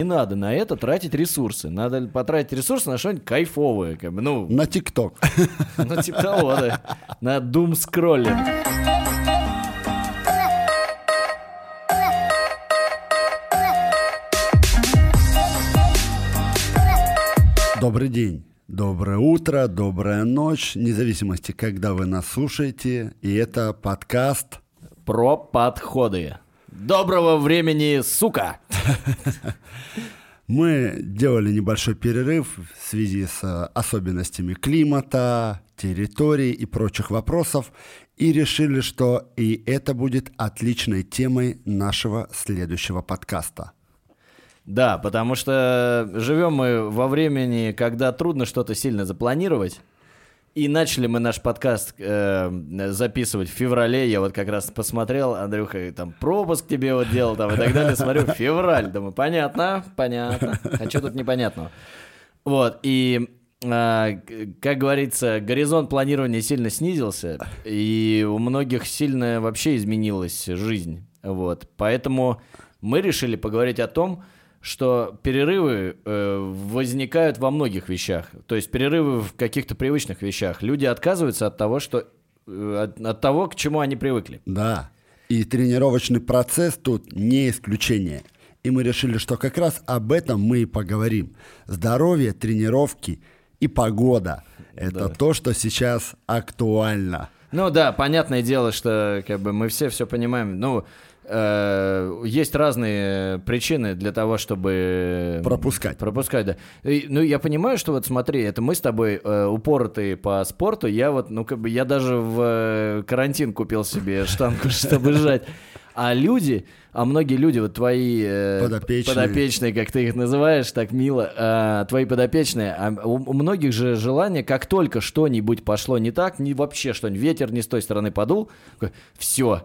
Не надо на это тратить ресурсы. Надо потратить ресурсы на что-нибудь кайфовое. Как бы, ну, На ТикТок. ну, типа того, да. На Doom скроллинг. Добрый день, доброе утро, добрая ночь, вне зависимости, когда вы нас слушаете. И это подкаст Про подходы. Доброго времени, сука! Мы делали небольшой перерыв в связи с э, особенностями климата, территории и прочих вопросов и решили, что и это будет отличной темой нашего следующего подкаста. Да, потому что живем мы во времени, когда трудно что-то сильно запланировать. И начали мы наш подкаст э, записывать в феврале. Я вот как раз посмотрел, Андрюха там пропуск тебе вот делал там и так далее. Смотрю, февраль. Думаю, понятно, понятно. А что тут непонятного? Вот, и а, как говорится, горизонт планирования сильно снизился, и у многих сильно вообще изменилась жизнь. Вот, поэтому мы решили поговорить о том, что перерывы э, возникают во многих вещах. То есть перерывы в каких-то привычных вещах. Люди отказываются от того, что э, от, от того, к чему они привыкли. Да, и тренировочный процесс тут не исключение. И мы решили, что как раз об этом мы и поговорим. Здоровье, тренировки и погода – это Да. то, что сейчас актуально. Ну да, понятное дело, что как бы мы все все понимаем. Ну э, есть разные причины для того, чтобы Пропускать. Пропускать, да. И, ну я понимаю, что вот смотри, это мы с тобой э, упоротые по спорту. Я вот, ну как бы я даже в э, карантин купил себе штангу, чтобы сжать. А люди, а многие люди, вот твои э, Подопечные. подопечные, как ты их называешь, так мило, а, твои подопечные, а у, у многих же желание, как только что-нибудь пошло не так, не вообще что-нибудь, ветер не с той стороны подул, все,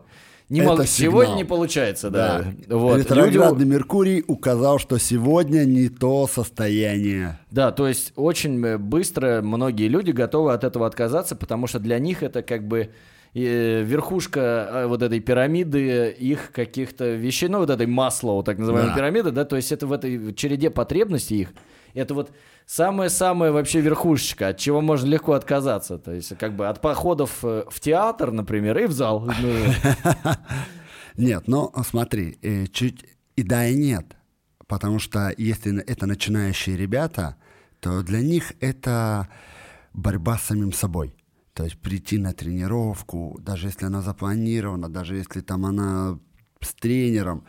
не Это могу, сигнал. сегодня не получается, да. Вот. Люди- Ретроградный Меркурий указал, что сегодня не то состояние. Да, то есть очень э, быстро многие люди готовы от этого отказаться, потому что для них это как бы э, верхушка э, вот этой пирамиды их каких-то вещей, ну вот этой Маслоу, так называемой Да. пирамиды, да, то есть это в этой череде потребностей их, это вот самая-самая вообще верхушечка, от чего можно легко отказаться, то есть как бы от походов э, в театр, например, и в зал. Ну, Нет, ну смотри, э, чуть и да, и нет. Потому что если это начинающие ребята, то для них это борьба с самим собой. То есть прийти на тренировку, даже если она запланирована, даже если там она с тренером,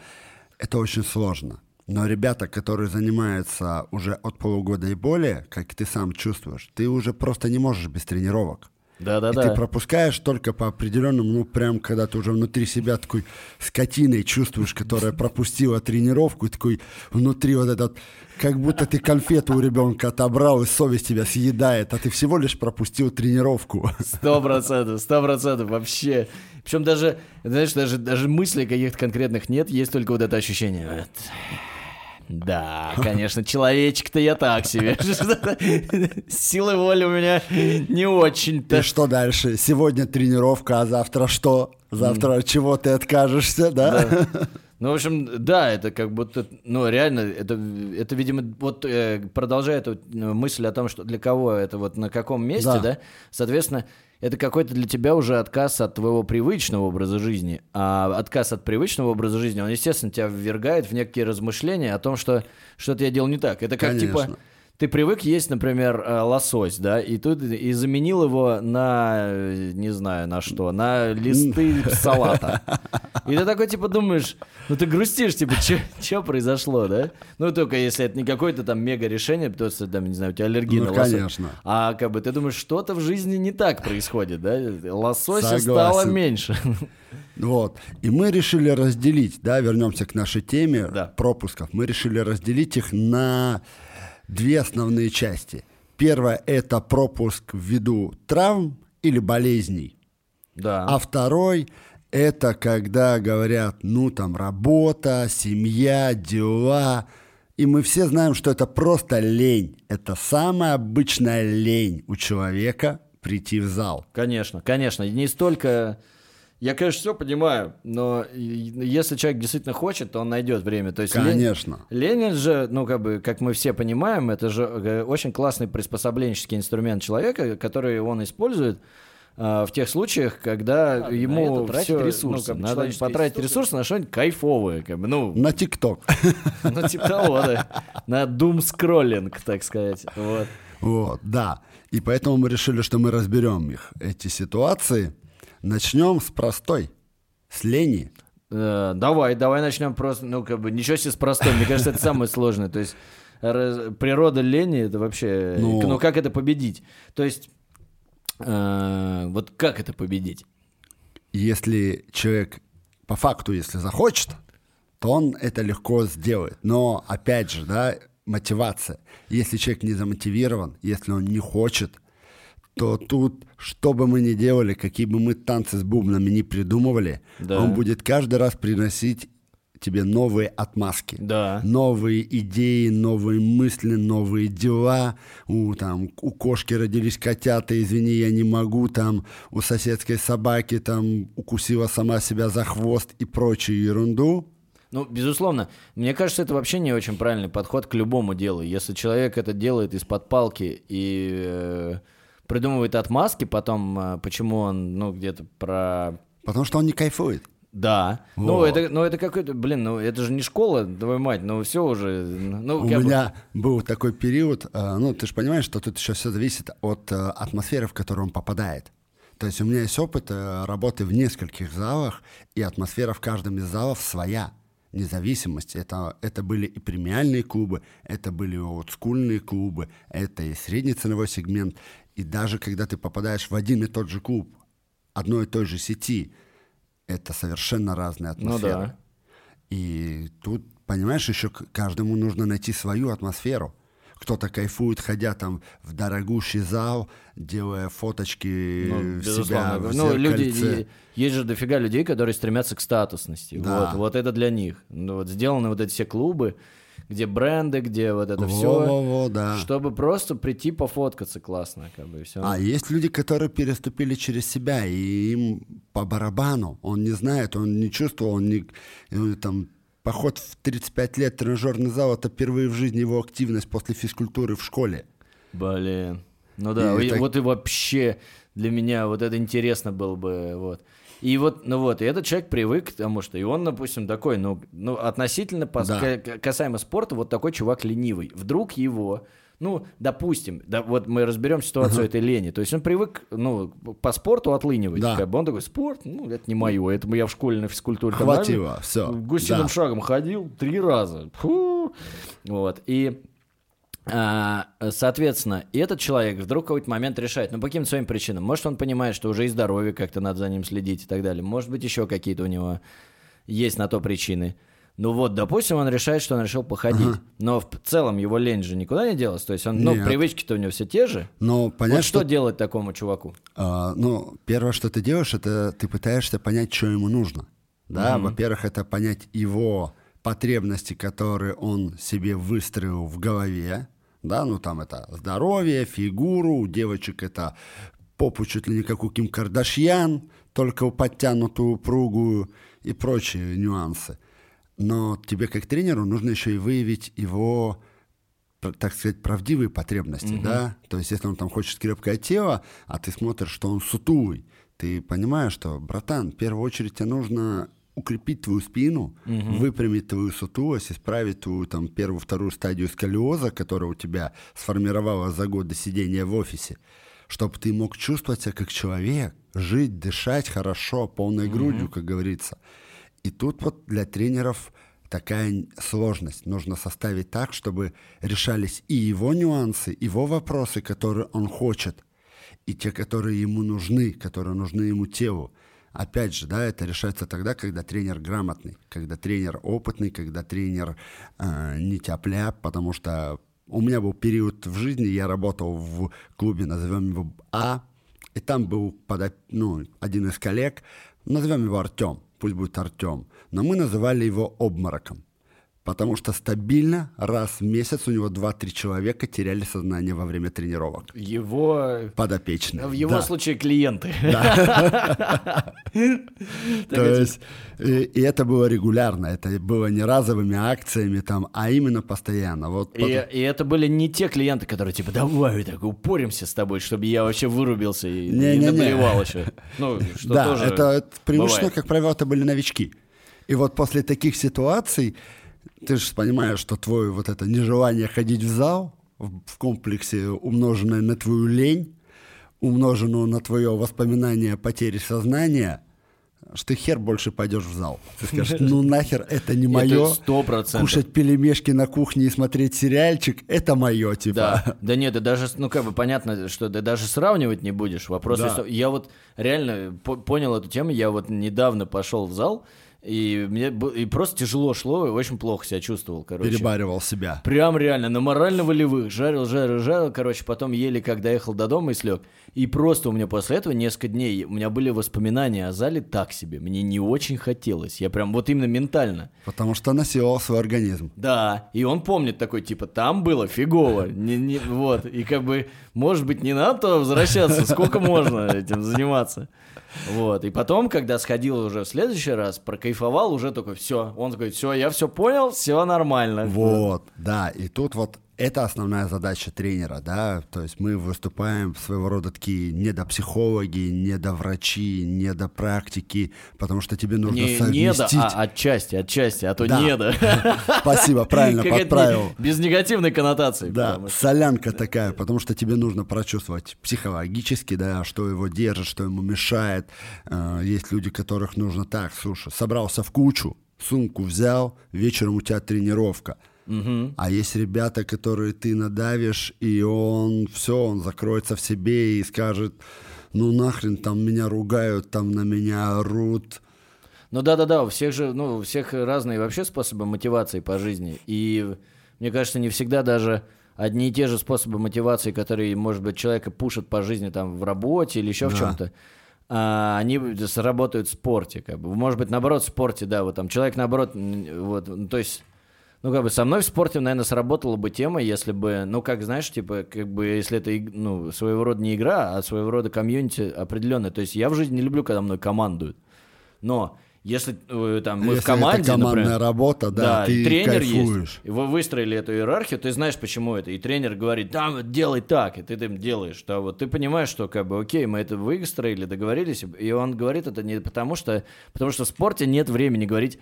это очень сложно. Но ребята, которые занимаются уже от полугода и более, как ты сам чувствуешь, ты уже просто не можешь без тренировок. И Да-да-да. ты пропускаешь только по определенному, ну, прям, когда ты уже внутри себя такой скотиной чувствуешь, которая пропустила тренировку, и такой внутри вот этот, как будто ты конфету у ребенка отобрал, и совесть тебя съедает, а ты всего лишь пропустил тренировку. Сто процентов, сто процентов вообще. Причем даже, знаешь, даже, даже мыслей каких-то конкретных нет, есть только вот это ощущение. Вот. Да, конечно, человечек-то я так себе. Силы воли у меня не И очень-то. что дальше? Сегодня тренировка, а завтра что? Завтра от чего ты откажешься, да? Да. Ну, в общем, да, это как будто, ну, реально, это, это видимо, вот э, продолжая эту э, мысль о том, что для кого это вот на каком месте, Да. да, соответственно, это какой-то для тебя уже отказ от твоего привычного образа жизни. А отказ от привычного образа жизни, он, естественно, тебя ввергает в некие размышления о том, что что-то я делал не так. Это как, типа, Конечно. Ты привык есть, например, э, лосось, да, и тут и заменил его на, э, не знаю, на что, на листы салата. И ты такой, типа, думаешь, ну ты грустишь, типа, что произошло, да? Ну, только если это не какое-то там мега решение, потому что, там, не знаю, у тебя аллергия Ну, на лосось. конечно. А как бы ты думаешь, что-то в жизни не так происходит, да? Лосося Согласен. стало меньше. Вот. И мы решили разделить, да, вернемся к нашей теме Да. пропусков. Мы решили разделить их на две основные части. Первое – это пропуск ввиду травм или болезней. Да. А второй – это когда говорят, ну, там, работа, семья, дела. И мы все знаем, что это просто лень. Это самая обычная лень у человека прийти в зал. Конечно, конечно. Не столько, Я, конечно, все понимаю, но если человек действительно хочет, то он найдет время. То есть Конечно. Лень, Ленин же, ну, как бы, как мы все понимаем, это же э, очень классный приспособленческий инструмент человека, который он использует а, в тех случаях, когда Ладно, ему на это все, тратить ресурсы, ну, как бы, на надо потратить ресурсы. ресурсы на что-нибудь кайфовое, как бы, ну, На ТикТок. ну, типа того, да, на doom-скроллинг, так сказать, вот. Вот, да. И поэтому мы решили, что мы разберем их, эти ситуации. Начнем с простой, с лени. Э, давай, давай начнем просто, ну, как бы, ничего себе с простой, мне кажется, это самое сложное, то есть природа лени, это вообще, Ну. ну, как это победить? То есть, э, вот как это победить? Если человек по факту, если захочет, то он это легко сделает. Но опять же, да, мотивация. Если человек не замотивирован, если он не хочет, то тут, что бы мы ни делали, какие бы мы танцы с бубнами не придумывали, Да. он будет каждый раз приносить тебе новые отмазки. Да. Новые идеи, новые мысли, новые дела. У, там, у кошки родились котята, извини, я не могу. Там, у соседской собаки там, укусила сама себя за хвост и прочую ерунду. Ну, безусловно, мне кажется, это вообще не очень правильный подход к любому делу. Если человек это делает из-под палки и э, придумывает отмазки, потом э, почему он, ну, где-то про... Потому что он не кайфует. Да. Ну, Вот. это, ну, это какой-то, блин, ну, это же не школа, твою мать, ну, все уже, ну, У как бы- меня был такой период, э, ну, ты же понимаешь, что тут еще все зависит от э, атмосферы, в которую он попадает. То есть у меня есть опыт работы в нескольких залах, и атмосфера в каждом из залов своя. Независимость. Это, это были и премиальные клубы, это были олдскульные клубы, это и средний ценовой сегмент. И даже когда ты попадаешь в один и тот же клуб, одной и той же сети, это совершенно разные Ну атмосферы. да. И тут, понимаешь, еще каждому нужно найти свою атмосферу. Кто-то кайфует, ходя там в дорогущий зал, делая фоточки Ну, себя в Ну, люди, есть же дофига людей, которые стремятся к статусности. Да. Вот, вот это для них. Ну, вот сделаны вот эти все клубы, где бренды, где вот это все, Во-во-во, да. чтобы просто прийти пофоткаться классно, как бы, и все. А есть люди, которые переступили через себя, и им по барабану. Он не знает, он не чувствовал, он не... э, Там, поход в 35 лет тренажерный зал — это впервые в жизни его активность после физкультуры в школе. Блин. Ну да, И и так- вот и вообще для меня вот это интересно было бы, вот. И вот, ну вот, и этот человек привык к тому, что и он, допустим, такой, ну, ну относительно пос- Да. касаемо спорта, вот такой чувак ленивый. Вдруг его, ну, допустим, да, вот мы разберем ситуацию этой лени. То есть он привык, ну, по спорту отлынивать. Да. Как бы он такой, спорт, ну, это не мое, это я в школе на физкультуре. Хватило, всё, Гусиным да. шагом ходил три раза. Фу. Вот, и... А, соответственно, и этот человек вдруг в какой-то момент решает, ну, по каким-то своим причинам. Может, он понимает, что уже и здоровье как-то надо за ним следить и так далее. Может быть, еще какие-то у него есть на то причины. Ну вот, допустим, он решает, что он решил походить. Но в целом его лень же никуда не делась. То есть он, ну, привычки-то у него все те же. Но понять, вот что что делать такому чуваку? А, ну, первое, что ты делаешь, это ты пытаешься понять, что ему нужно. Да, во-первых, это понять его потребности, которые он себе выстроил в голове. Да, ну там это здоровье, фигуру, у девочек это попу чуть ли не как у Ким Кардашьян, только подтянутую, упругую и прочие нюансы. Но тебе как тренеру нужно еще и выявить его так сказать, правдивые потребности, да? То есть, если он там хочет крепкое тело, а ты смотришь, что он сутулый, ты понимаешь, что, братан, в первую очередь тебе нужно укрепить твою спину, выпрямить твою сутулость, исправить твою там первую, вторую стадию сколиоза, которая у тебя сформировалась за годы сидения в офисе, чтобы ты мог чувствовать себя как человек, жить, дышать хорошо, полной грудью, как говорится. И тут вот для тренеров такая сложность. Нужно составить так, чтобы решались и его нюансы, его вопросы, которые он хочет, и те, которые ему нужны, которые нужны ему телу. Опять же, да, это решается тогда, когда тренер грамотный, когда тренер опытный, когда тренер э, не тяп потому что у меня был период в жизни, я работал в клубе, назовем его А, и там был подо- ну, один из коллег, назовем его Артем, пусть будет Артем, но мы называли его обмороком. Потому что стабильно раз в месяц у него 2-3 человека теряли сознание во время тренировок. Его... Подопечные. В его да. случае клиенты. То есть, и, это было регулярно, это было не разовыми акциями там, а именно постоянно. Вот И, это были не те клиенты, которые типа, давай так упоримся с тобой, чтобы я вообще вырубился и, Не-не-не. наплевал еще. Ну, да, это, преимущественно, как правило, это были новички. И вот после таких ситуаций ты же понимаешь, что твое вот это нежелание ходить в зал в, комплексе, умноженное на твою лень, умноженную на твое воспоминание о потере сознания, что ты хер больше пойдешь в зал. Ты скажешь, ну нахер, это не мое. сто процентов. Кушать пельмешки на кухне и смотреть сериальчик, это мое, типа. Да, да нет, да даже, ну как бы понятно, что ты даже сравнивать не будешь. Вопрос, Да. есть- я вот реально по- понял эту тему, я вот недавно пошел в зал, и мне и просто тяжело шло, и очень плохо себя чувствовал, короче. Перебаривал себя. Прям реально, на морально-волевых. Жарил, жарил, жарил. Короче, потом еле, когда ехал до дома и слег. И просто у меня после этого несколько дней, у меня были воспоминания о зале так себе. Мне не очень хотелось. Я прям вот именно ментально. Потому что насиловал свой организм. Да, и он помнит такой, типа, там было фигово. Не, не- вот, и как бы, может быть, не надо возвращаться, сколько можно этим заниматься. Вот, и потом, когда сходил уже в следующий раз, прокайфовал, уже такой, все, он такой, все, я все понял, все нормально. Вот, да, и тут вот это основная задача тренера, да, то есть мы выступаем своего рода такие недопсихологи, недоврачи, недопрактики, потому что тебе нужно Не, совместить... а отчасти, отчасти, а то Да. не да. Спасибо, правильно Какая-то подправил. не- Без негативной коннотации. Да, что- солянка такая, потому что тебе нужно прочувствовать психологически, да, что его держит, что ему мешает. Э, Есть люди, которых нужно так, слушай, собрался в кучу, сумку взял, вечером у тебя тренировка. А есть ребята, которые ты надавишь, и он все, он закроется в себе и скажет, ну нахрен, там меня ругают, там на меня орут. Ну да-да-да, у всех же, ну, у всех разные вообще способы мотивации по жизни. И мне кажется, не всегда даже одни и те же способы мотивации, которые, может быть, человека пушат по жизни там в работе или еще в Да. чем-то, а, они сработают в спорте, как бы. Может быть, наоборот, в спорте, да, вот там человек, наоборот, вот, ну, то есть... Ну, как бы со мной в спорте, наверное, сработала бы тема, если бы, ну, как, знаешь, типа, как бы, если это, ну, своего рода не игра, а своего рода комьюнити определенное. То есть я в жизни не люблю, когда мной командуют. Но если э, там мы Если в команде, это командная например, работа, да, ты и тренер кайфуешь. есть, и вы выстроили эту иерархию, ты знаешь, почему это. И тренер говорит, да, вот делай так, и ты там делаешь. Да, вот ты понимаешь, что как бы, окей, мы это выстроили, договорились, и он говорит это не потому что, потому что в спорте нет времени говорить,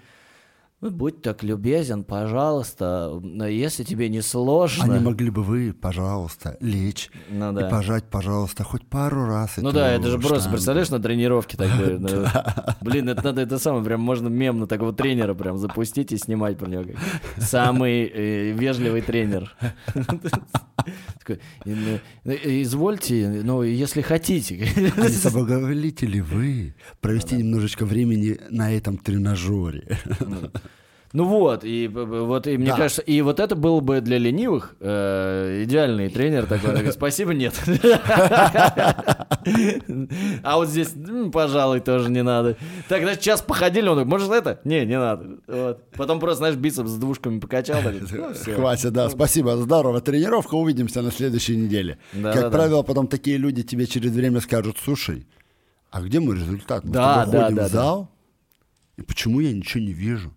будь так любезен, пожалуйста, если тебе не сложно. не могли бы вы, пожалуйста, лечь Ну и да. пожать, пожалуйста, хоть пару раз Ну да, это же просто, представляешь, на тренировке так бы, ну, Блин, это надо, это самое, прям можно мем на такого тренера прям запустить и снимать про него. Самый э, вежливый тренер. «Ну, ну, Извольте, ну, если хотите. А не соблаговолите ли вы провести немножечко времени на этом тренажере? Ну вот, и вот, и мне Да. кажется, и вот это был бы для ленивых э, идеальный тренер такой, такой, спасибо, нет. А вот здесь, пожалуй, тоже не надо. Так, значит, час походили, он такой, может это? Не, не надо. Вот. Потом просто, знаешь, бицепс с двушками покачал. ну. Хватит, да, спасибо, здорово. Тренировка, увидимся на следующей неделе. Как правило, потом такие люди тебе через время скажут, слушай, а где мой результат? Мы Да, да, ходим да, в зал, и почему я ничего не вижу?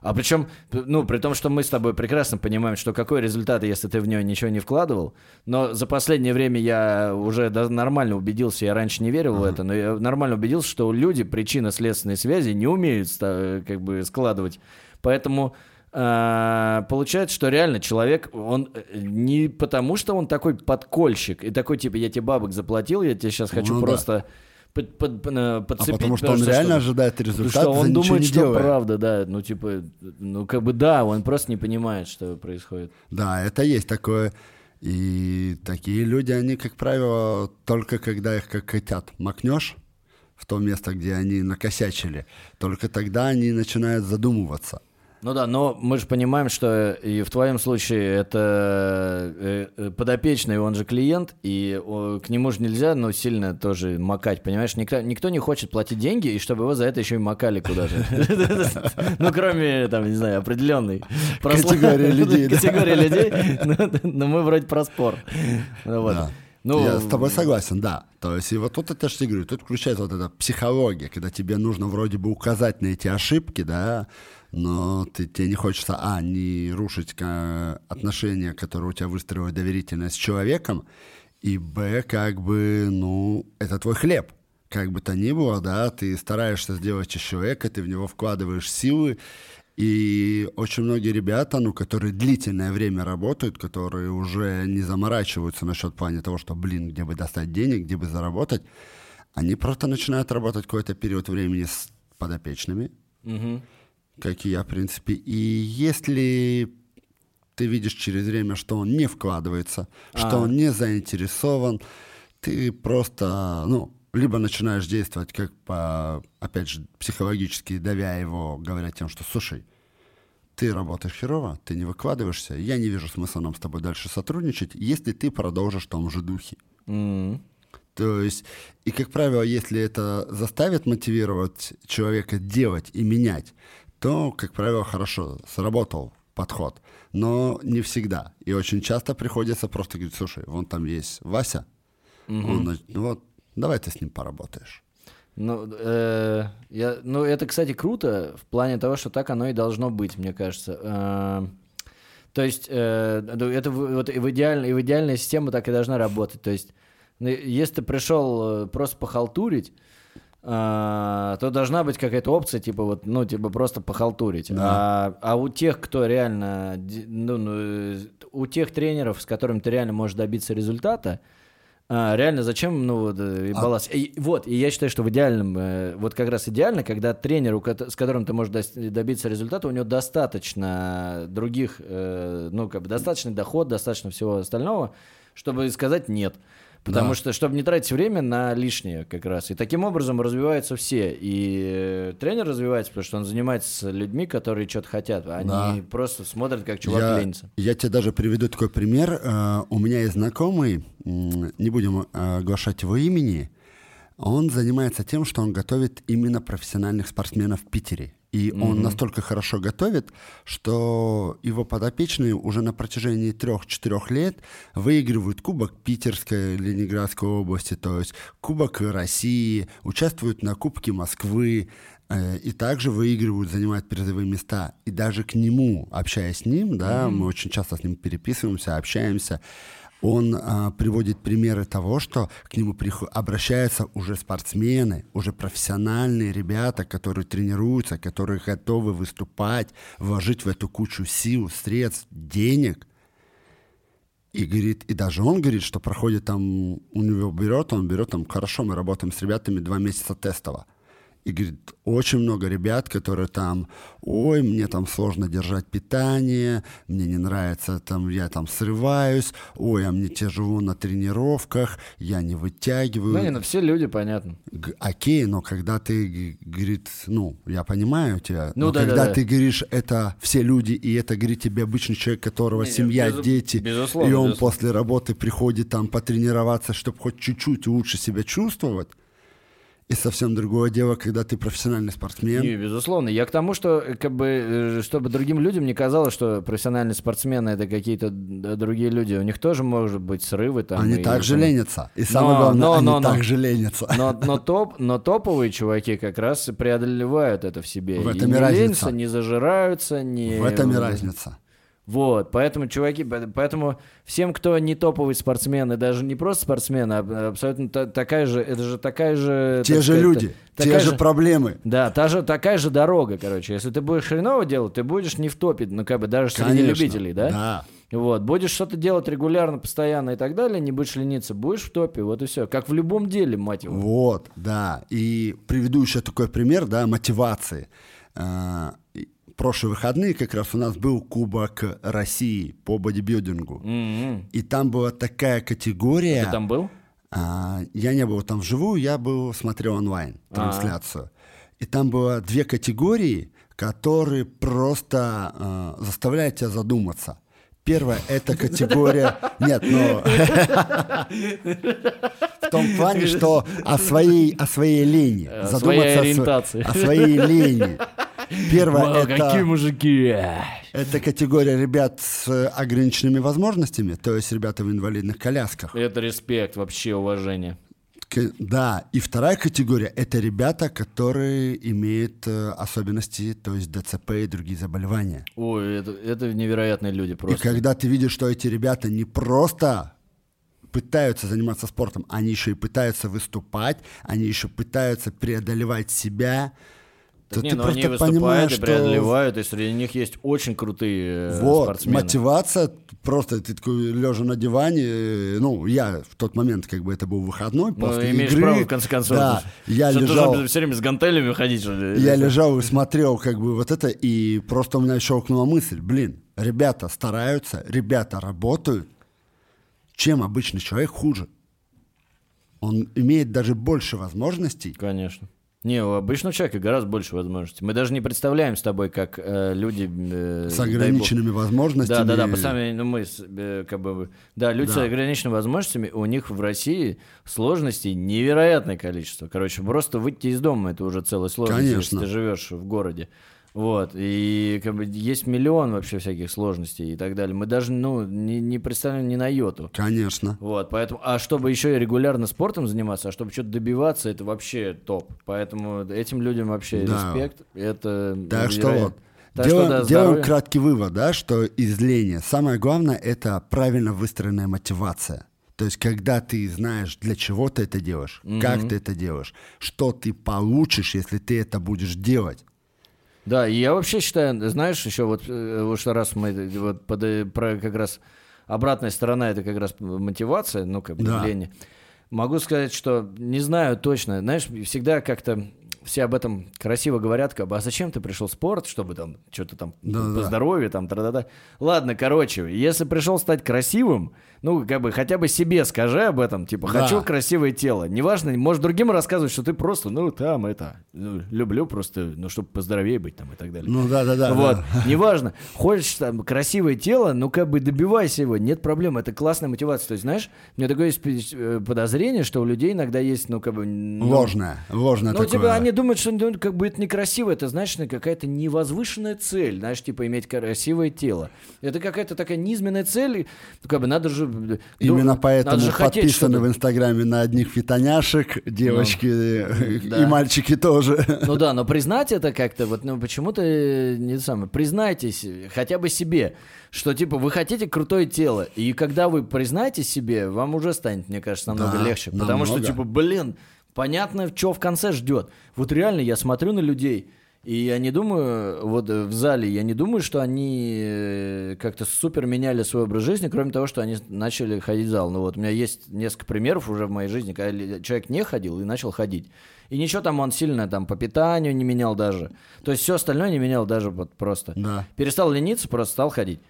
А причем, ну, при том, что мы с тобой прекрасно понимаем, что какой результат, если ты в нее ничего не вкладывал. Но за последнее время я уже нормально убедился, я раньше не верил в это, но я нормально убедился, что люди причинно-следственной связи не умеют ста- как бы складывать. Поэтому а, получается, что реально человек, он э, не потому, что он такой подкольщик и такой, типа, я тебе бабок заплатил, я тебе сейчас хочу Ну да. Под- под- э, А подцепить. потому что он реально что- ожидает Потому результат, что он думает, не что делая. правда, да. Ну, типа, ну, как бы да, он просто не понимает, что происходит. Да, это есть такое. И такие люди, они, как правило, только когда их как хотят макнешь в то место, где они накосячили, только тогда они начинают задумываться. Ну да, но мы же понимаем, что и в твоем случае это э, э, подопечный, он же клиент, и к нему же нельзя, ну, сильно тоже макать, понимаешь? Никто, никто не хочет платить деньги, и чтобы его за это еще и макали куда-то. Ну, кроме, там, не знаю, определенной Категории людей. Категории людей, но- но мы вроде про спор. Ну. Ну, Я с тобой согласен, да. То есть, и вот тут это же говорю, тут включается вот эта психология, когда тебе нужно вроде бы указать на эти ошибки, да, но ты, тебе не хочется, а, не рушить ка- отношения, которые у тебя выстроили доверительность с человеком, и, б, как бы, ну, это твой хлеб. Как бы то ни было, да, ты стараешься сделать из человека, ты в него вкладываешь силы, и очень многие ребята, ну, которые длительное время работают, которые уже не заморачиваются насчет плане того, что, блин, где бы достать денег, где бы заработать, они просто начинают работать какой-то период времени с подопечными, мгм. Как и я, в принципе. И если ты видишь через время, что он не вкладывается, что А. он не заинтересован, ты просто, ну, либо начинаешь действовать как по, опять же, психологически давя его, говоря тем, что, слушай, ты работаешь херово, ты не выкладываешься, я не вижу смысла нам с тобой дальше сотрудничать, если ты продолжишь в том же духе. М. То есть, и, как правило, если это заставит мотивировать человека делать и менять, то, как правило, хорошо, сработал подход. Но не всегда. И очень часто приходится просто говорить, слушай, вон там есть Вася, он, нач- ну вот, давай ты с ним поработаешь. Ну, э, я, ну, это, кстати, круто в плане того, что так оно и должно быть, мне кажется. Э, то есть, э, ну, это в- вот и в, идеальной, и в идеальной системе так и должна работать. То есть, ну, если ты пришел э, просто похалтурить, то должна быть какая-то опция, типа вот, ну, типа просто похалтурить. А, а у тех, кто реально, ну, ну, у тех тренеров, с которыми ты реально можешь добиться результата, а, реально, зачем, ну, вот, э, и балласт? И, вот, и я считаю, что в идеальном, э, вот как раз идеально, когда тренер, у кото- с которым ты можешь добиться результата, у него достаточно других, э, ну, как бы, достаточный доход, достаточно всего остального, чтобы сказать «нет». Потому Да. что, чтобы не тратить время на лишнее как раз. И таким образом развиваются все. И э, тренер развивается, потому что он занимается с людьми, которые что-то хотят. Они Да. просто смотрят, как чувак я, ленится. я тебе даже приведу такой пример. Э, У меня есть знакомый, не будем э, оглашать его имени, он занимается тем, что он готовит именно профессиональных спортсменов в Питере. И он настолько хорошо готовит, что его подопечные уже на протяжении трех-четырех лет выигрывают Кубок Питерской, Ленинградской области, то есть Кубок России, участвуют на Кубке Москвы, э, и также выигрывают, занимают призовые места. И даже к нему, общаясь с ним, да, мы очень часто с ним переписываемся, общаемся, он а, приводит примеры того, что к нему приход- обращаются уже спортсмены, уже профессиональные ребята, которые тренируются, которые готовы выступать, вложить в эту кучу сил, средств, денег. И говорит, и даже он говорит, что проходит там, у него берет, он берет там, хорошо, мы работаем с ребятами два месяца тестово. И говорит, очень много ребят, которые там, ой, мне там сложно держать питание, мне не нравится, там, я там срываюсь, ой, а мне тяжело на тренировках, я не вытягиваю. Ну, не, ну все люди, понятно. Г- Окей, но когда ты, говорит, ну, я понимаю тебя, Ну но да, да, когда да. ты говоришь, это все люди, и это, говорит, тебе обычный человек, которого Не, семья, безу- дети, безусловно, и он безусловно. после работы приходит там потренироваться, чтобы хоть чуть-чуть лучше себя чувствовать, и совсем другое дело, когда ты профессиональный спортсмен. Не, безусловно. Я к тому, что э, как бы, э, чтобы другим людям не казалось, что профессиональные спортсмены это какие-то другие люди. У них тоже может быть срывы там. они и- также там. ленятся. И самое Но- главное, но- они но- но. также ленятся. Но, но, топ, но топовые чуваки как раз преодолевают это в себе. В И этом и не разница. ленятся, не зажираются, не... В этом и разница. Вот, поэтому, чуваки, по- поэтому всем, кто не топовый спортсмен, и даже не просто спортсмен, а абсолютно та- такая же, это же такая же... Те так же сказать, люди, те же проблемы. Да, та же, такая же дорога, короче. Если ты будешь хреново делать, ты будешь не в топе, ну, как бы даже среди Конечно, любителей, да? Да. Вот, будешь что-то делать регулярно, постоянно и так далее, не будешь лениться, будешь в топе, вот и все. Как в любом деле, мать его. Вот, да. И приведу еще такой пример, да, мотивации. А, Прошлые выходные как раз у нас был Кубок России по бодибилдингу. М-м. И там была такая категория... Ты там был? А, я не был там вживую, я был, смотрел онлайн трансляцию. И там было две категории, который просто э, заставляет тебя задуматься. Первое – это категория... Нет, ну... В том плане, что о своей, о своей лени. О своей ориентации. О своей лени. Первое Вау, это... какие мужики! Это категория ребят с ограниченными возможностями, то есть ребята в инвалидных колясках. Это респект, вообще уважение. Да, и вторая категория – это ребята, которые имеют э, особенности, то есть ДЦП и другие заболевания. Ой, это, это невероятные люди И просто. когда ты видишь, что эти ребята не просто пытаются заниматься спортом, они еще и пытаются выступать, они еще пытаются преодолевать себя, То не, ты ну они просто выступают понимаешь, и что преодолевают, и среди них есть очень крутые э, Вот, спортсмены. мотивация, просто ты такой лежа на диване, э, ну, я в тот момент, как бы это был выходной, Ну, после имеешь игры. право, в конце концов. Да, я Что, лежал, должен все время с гантелями ходить, что ли? я лежал и смотрел как бы вот это, и просто у меня щелкнула мысль, блин, ребята стараются, ребята работают, чем обычный человек хуже? Он имеет даже больше возможностей, Конечно. Не, у обычного человека гораздо больше возможностей. Мы даже не представляем с тобой, как э, люди... э, с ограниченными возможностями. Да, да, да, по сами, ну мы, с- э, как бы, да, люди с Да. ограниченными возможностями, у них в России сложностей невероятное количество. Короче, просто выйти из дома это уже целая сложность, если Конечно. ты живешь в городе. Вот, и как бы есть миллион вообще всяких сложностей и так далее. Мы даже, ну, не, не представляем ни на йоту. Конечно. Вот, поэтому, а чтобы еще и регулярно спортом заниматься, а чтобы что-то добиваться, это вообще топ. Поэтому этим людям вообще Да. респект. Это Так что вот, Так делаем, что, да, делаем краткий вывод, да, что из лени самое главное это правильно выстроенная мотивация. То есть, когда ты знаешь, для чего ты это делаешь, как ты это делаешь, что ты получишь, если ты это будешь делать. Да, и я вообще считаю, знаешь, еще вот, э, вот что раз мы э, вот под, э, про как раз обратная сторона это как раз мотивация, ну как бы Да. лени. Могу сказать, что не знаю точно, знаешь, всегда как-то все об этом красиво говорят, как бы, а зачем ты пришел в спорт, чтобы там что-то там Да-да-да. по здоровью, там, тра-да-да. Ладно, короче, если пришел стать красивым, ну, как бы, хотя бы себе скажи об этом, типа, Да. хочу красивое тело. Неважно, можешь другим рассказывать, что ты просто, ну, там, это, ну, люблю просто, ну, чтобы поздоровее быть там и так далее. Ну да, да, да. Вот, да. неважно, хочешь там красивое тело, ну как бы добивайся его, нет проблем, это классная мотивация. То есть, знаешь, у меня такое есть э, подозрение, что у людей иногда есть, ну как бы... ну, Ложное, ложное ну, такое. типа, они думают, что ну, как бы это некрасиво, это, знаешь, ну, какая-то невозвышенная цель, знаешь, типа, иметь красивое тело. Это какая-то такая низменная цель, ну, как бы надо же... ну, Именно надо поэтому же хотеть подписаны что-то. в Инстаграме на одних фитоняшек, девочки э, да. и мальчики тоже. Ну да, но признать это как-то, вот, ну почему-то э, не самое. Признайтесь хотя бы себе, что типа вы хотите крутое тело, и когда вы признаетесь себе, вам уже станет, мне кажется, намного Да, легче, потому что намного. типа, блин, понятно, что в конце ждет. Вот реально я смотрю на людей. И я не думаю, вот э, в зале, я не думаю, что они э, как-то супер меняли свой образ жизни, кроме того, что они начали ходить в зал. Ну вот у меня есть несколько примеров уже в моей жизни, когда человек не ходил и начал ходить. И ничего там он сильно там по питанию не менял даже. То есть все остальное не менял даже вот просто. Да. Перестал лениться, просто стал ходить.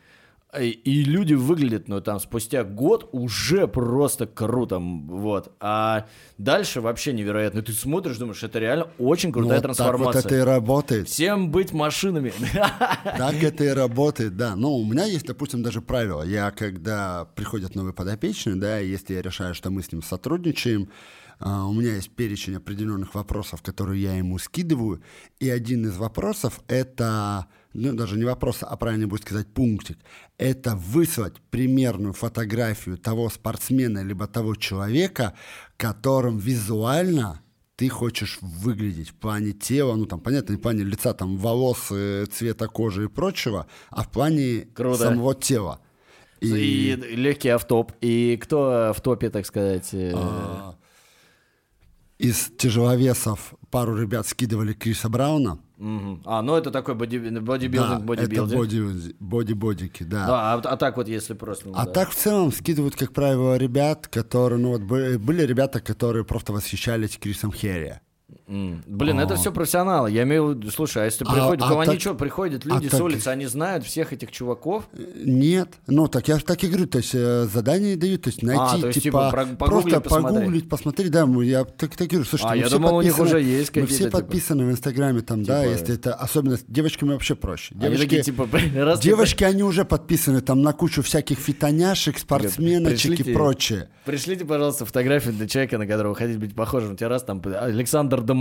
И, и люди выглядят, ну, там, спустя год уже просто круто, вот. А дальше вообще невероятно. Ты смотришь, думаешь, это реально очень Ну, крутая вот так вот трансформация. это и работает. Всем быть машинами. Так это и работает, да. Ну, у меня есть, допустим, даже правило. Я, когда приходят новые подопечные, да, если я решаю, что мы с ним сотрудничаем, а, у меня есть перечень определенных вопросов, которые я ему скидываю. И один из вопросов — это, ну, даже не вопрос, а правильно будет сказать пунктик, это выслать примерную фотографию того спортсмена либо того человека, которым визуально ты хочешь выглядеть в плане тела, ну там понятно, не в плане лица, там волос, э, цвета кожи и прочего, а в плане Круто. самого тела. И легкий автоп. И кто в топе, так сказать? э, А, из тяжеловесов пару ребят скидывали Криса Брауна. мгм. А, ну это такой боди- Да, бодибилдинг, это бодибилдинг. боди, боди-бодики, да. Да, а, а так вот, если просто... ну, А да. так в целом скидывают, как правило, ребят, которые, ну вот бы- были ребята, которые просто восхищались Крисом Херри. Блин, это А. все профессионалы. Я имею в виду, слушай, а если А- приходят, а они так- что, приходят а люди с так- улицы, они знают всех этих чуваков? Нет, ну так я же так и говорю, то есть э, задания дают, то есть найти, А, то есть, типа, типа, просто посмотреть. погуглить, посмотреть, да, я так, так и говорю, слушайте, А, я все думал, у них уже есть Мы все типа, подписаны в Инстаграме, там, да, типа- если это, особенно с девочками вообще проще. Они Девочки, такие, типа, раз девочки, они уже подписаны там на кучу всяких фитоняшек, спортсменочек пришлите- и прочее. Пришлите, пожалуйста, фотографию для человека, на которого хотите быть похожим. У тебя раз там Александр Домогаров.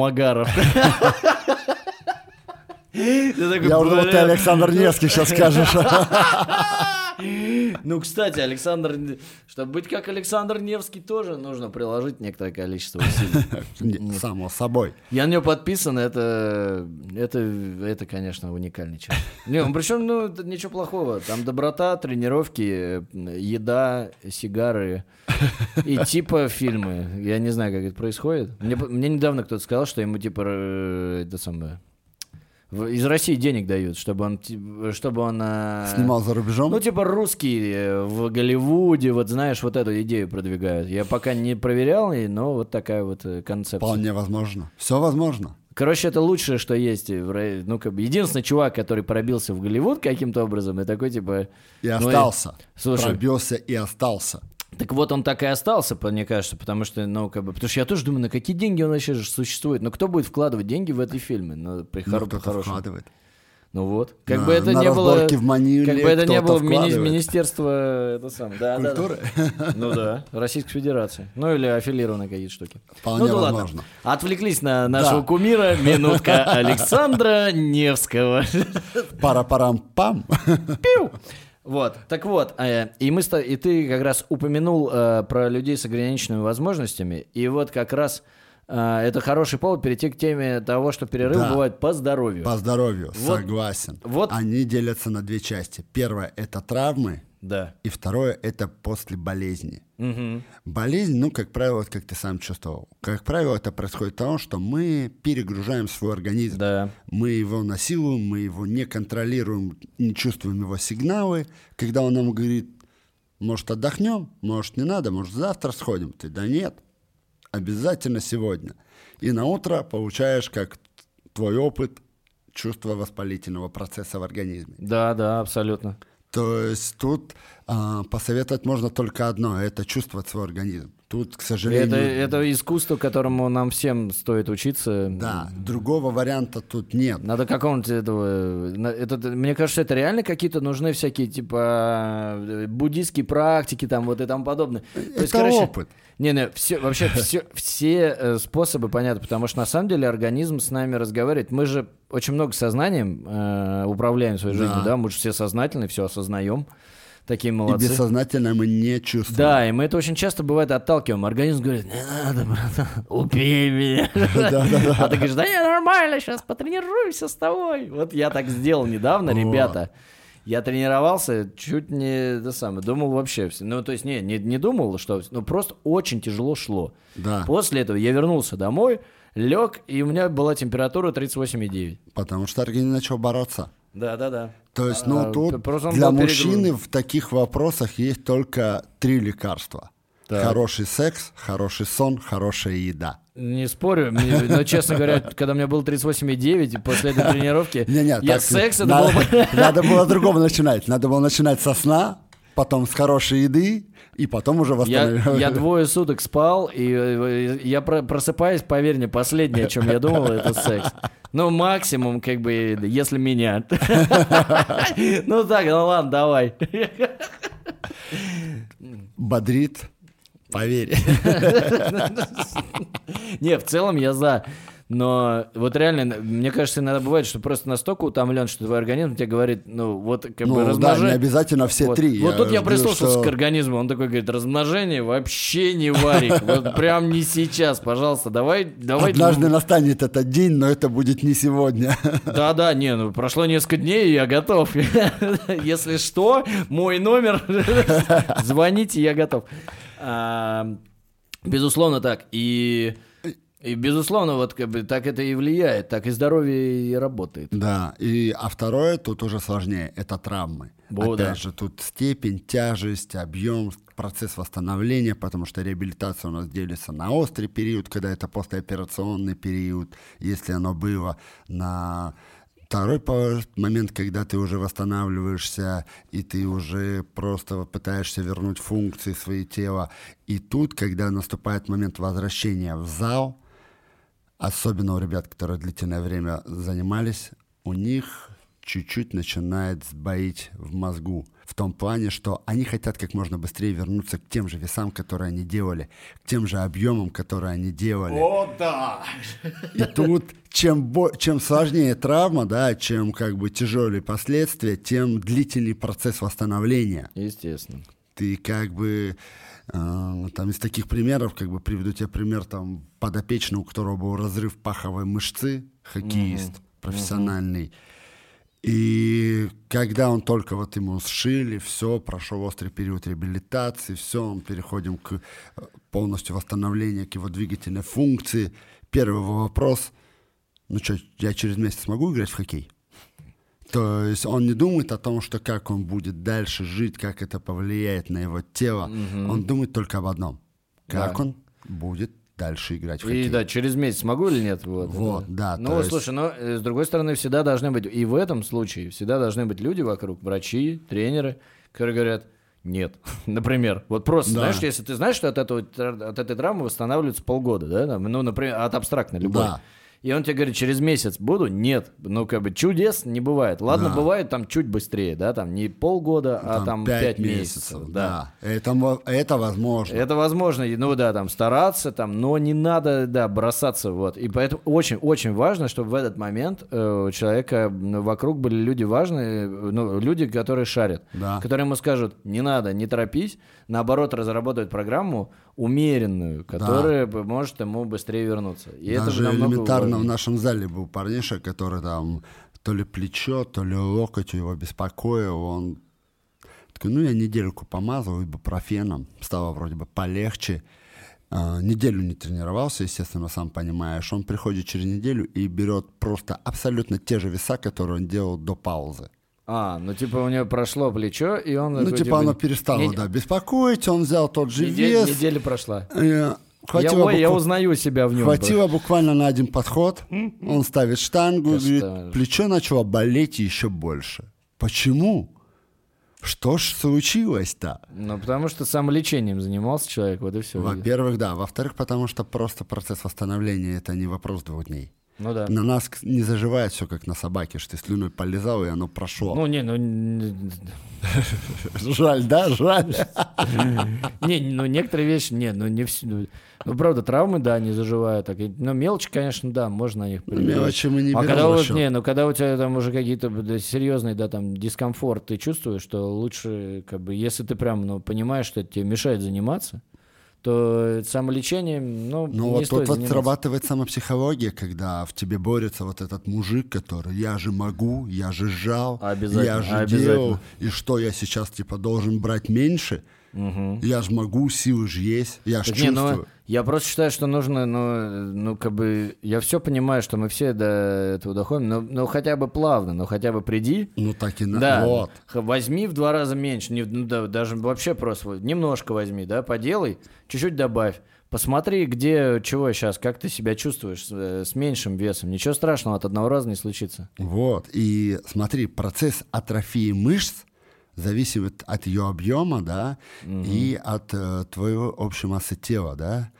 Такой, Я думал, ты. Александр Невский сейчас скажешь. Ну, кстати, Александр, чтобы быть как Александр Невский, тоже нужно приложить некоторое количество усилий. Само собой. Я на него подписан, это, это, это, конечно, уникальный человек. Не, причем, ну, это ничего плохого. Там доброта, тренировки, еда, сигары и типа фильмы. Я не знаю, как это происходит. Мне, мне недавно кто-то сказал, что ему типа э, это самое из России денег дают, чтобы он, чтобы он э, Снимал за рубежом. ну, типа русские э, в Голливуде, вот знаешь, вот эту идею продвигают. Я пока не проверял, и- но вот такая вот э, концепция. Вполне возможно. Все возможно. Короче, это лучшее, что есть. Ну, как бы, единственный чувак, который пробился в Голливуд каким-то образом, и такой, типа... И ну, остался. слушай. Пробился и остался. Так вот, он так и остался, мне кажется, потому что, ну, как бы... Потому что я тоже думаю, на какие деньги он вообще же существует? Ну, кто будет вкладывать деньги в эти фильмы? Ну, при Ну, хоро- хорошем. вкладывает. Ну вот. Как На- бы это не было... в Маниле Как бы это не было мини- вкладывает. министерство... Это сам, да, да, да. Культуры? Ну да, Российской Федерации. Ну или аффилированные какие-то штуки. Вполне ну, да ладно. возможно. Отвлеклись на нашего Да. кумира. Минутка Александра Невского. Пара-парам-пам. Пиу! Вот, так вот, э, и мы, и ты как раз упомянул э, про людей с ограниченными возможностями, и вот как раз э, это хороший повод перейти к теме того, что перерыв Да. бывает по здоровью. По здоровью, Вот- согласен. вот- Они делятся на две части. Первое – это травмы, Да. и второе – это после болезни. Мгм. Болезнь, ну, как правило, как ты сам чувствовал, как правило, это происходит от того, что мы перегружаем свой организм. Да. Мы его насилуем, мы его не контролируем, не чувствуем его сигналы. Когда он нам говорит, может, отдохнем, может, не надо, может, завтра сходим. Ты, да нет, обязательно сегодня. И на утро получаешь, как твой опыт, чувство воспалительного процесса в организме. Да, да, абсолютно. То есть тут а, посоветовать можно только одно – это чувствовать свой организм. Тут, к сожалению, Это, это искусство, которому нам всем стоит учиться. да, другого варианта тут нет. Надо какого-нибудь этого... Это, мне кажется, это реально какие-то нужны всякие, типа, буддийские практики там вот и тому подобное. То Это есть, короче, опыт. Не-не, все, вообще все, все способы понятны, потому что на самом деле организм с нами разговаривает. Мы же очень много сознанием э, управляем своей Да. жизнью, да, мы же все сознательны, все осознаем. Такие И молодцы. бессознательно мы не чувствуем. Да, и мы это очень часто бывает отталкиваем. Организм говорит, не надо, братан, убей меня. А ты говоришь, да я нормально, сейчас потренируемся с тобой. Вот я так сделал недавно, ребята. Я тренировался, чуть не это самое, думал вообще, все- ну то есть не, не, не думал, что, ну просто очень тяжело шло. Да. После этого я вернулся домой, лег, и у меня была температура 38,9. Потому что организм начал бороться. Да, да, да. То есть, А, ну, тут просто он для мужчины перегружен. в таких вопросах есть только три лекарства. Так. Хороший секс, хороший сон, хорошая еда. Не спорю, мне- но, честно говоря, когда меня было 38,9, после этой тренировки, Не-не, я так, секс, это надо, было бы... надо было другого начинать. Надо было начинать со сна, потом с хорошей еды, и потом уже Я, восстанавливать. я двое суток спал, и э, я про- просыпаюсь, поверь мне, последнее, о чем я думал, это секс. Ну, максимум, как бы, если меня. Ну так, ну ладно, давай. Бодрит, поверь. Не, в целом я за. Но вот реально, мне кажется, иногда бывает, что просто настолько утомлен, что твой организм тебе говорит, ну, вот как бы Ну да, размножение... не обязательно все Вот. три. Вот тут я прислушался что- к организму, он такой говорит, размножение вообще не варик, вот прям не сейчас, пожалуйста, давай, давай. Однажды настанет этот день, но это будет не сегодня. Да-да, не, ну прошло несколько дней, и я готов. Если что, мой номер, звоните, я готов. Безусловно так. И И, безусловно, вот как бы так это и влияет, так и здоровье и работает. Да, и, а второе тут уже сложнее, это травмы. О, Опять да. же, тут степень, тяжесть, объем, процесс восстановления, потому что реабилитация у нас делится на острый период, когда это послеоперационный период, если оно было, на второй момент, когда ты уже восстанавливаешься, и ты уже просто пытаешься вернуть функции свои тела. И тут, когда наступает момент возвращения в зал, особенно у ребят, которые длительное время занимались, у них чуть-чуть начинает сбоить в мозгу. В том плане, что они хотят как можно быстрее вернуться к тем же весам, которые они делали, к тем же объемам, которые они делали. О, да! И тут чем, бо- чем сложнее травма, да, чем как бы тяжелые последствия, тем длительный процесс восстановления Естественно. ты как бы там из таких примеров, как бы приведу тебе пример там подопечного, у которого был разрыв паховой мышцы, хоккеист профессиональный. И когда он только вот ему сшили, все, прошел острый период реабилитации, все, он переходим к э, полностью восстановлению к его двигательной функции. Первый вопрос, ну что, я через месяц смогу играть в хоккей? То есть он не думает о том, что как он будет дальше жить, как это повлияет на его тело. Он думает только об одном. Как Да. он будет дальше играть в И хоккей. да, через месяц смогу или нет? Вот, Вот, это. да, Ну, есть- слушай, но э, с другой стороны, всегда должны быть, и в этом случае, всегда должны быть люди вокруг, врачи, тренеры, которые говорят, нет. Например, вот просто, Да. знаешь, если ты знаешь, что от, этого, от этой травмы восстанавливается полгода, да, ну, например, от абстрактной любой. Да. И он тебе говорит, через месяц буду? Нет. Ну, как бы чудес не бывает. Ладно, Да. бывает там чуть быстрее, да, там не полгода, а там пять пять месяцев. да. Да, это, это возможно. Это возможно, ну да, там стараться, там, но не надо, да, бросаться, вот. И поэтому очень-очень важно, чтобы в этот момент э, у человека вокруг были люди важные, э, ну, люди, которые шарят, Да. которые ему скажут, не надо, не торопись, наоборот, разработают программу умеренную, которая поможет ему быстрее вернуться. И это Даже намного элементарно в важнее. нашем зале был парниша, который там то ли плечо, то ли локоть его беспокоил. Он такой, ну я недельку помазал ибупрофеном, стало вроде бы полегче. А, неделю не тренировался, естественно, сам понимаешь. Он приходит через неделю и берет просто абсолютно те же веса, которые он делал до паузы. А, ну типа у него прошло плечо, и он... Ну, такой, типа, оно перестало, нед- да, беспокоить, он взял тот же неделя, вес. неделя прошла. э, Я, хватило ой, я буква- узнаю себя в нем. Хватило буквально на один подход. Он ставит штангу, и говорит, плечо начало болеть еще больше. Почему? Что ж случилось-то? Ну, потому что самолечением занимался человек, вот и все. Во-первых, да. Во-вторых, потому что просто процесс восстановления это не вопрос двух дней. Ну да. На нас не заживает все как на собаке, что ты слюной полезал, и оно прошло. Ну, не, ну, жаль, да, жаль. не, ну, некоторые вещи, не, ну, не все. Ну, ну, правда, травмы, да, не заживают. Так, и- ну, мелочи, конечно, да, можно на них проверять. Мелочи мы не а берем когда в вот, не, ну, когда у тебя там уже какие-то да, серьезные, да, там, дискомфорт, ты чувствуешь, что лучше, как бы, если ты прям, ну, понимаешь, что это тебе мешает заниматься, то самолечением, ну, Ну не вот стоит тут вот заниматься. срабатывает самопсихология, когда в тебе борется вот этот мужик, который я же могу, я же жал, я же делал, и что я сейчас типа должен брать меньше, я же могу, силы же есть, я же Так не, ну, чувствую. я просто считаю, что нужно, ну, ну, как бы, я все понимаю, что мы все до этого доходим, но, но хотя бы плавно, но хотя бы приди, Ну так и на... да, вот. возьми в два раза меньше, не, ну, да, даже вообще просто немножко возьми, да, поделай, чуть-чуть добавь. Посмотри, где, чего сейчас, как ты себя чувствуешь с, э, с меньшим весом. Ничего страшного от одного раза не случится. Вот. И смотри, процесс атрофии мышц зависит от ее объема, да, и от э, твоего общей массы тела, да.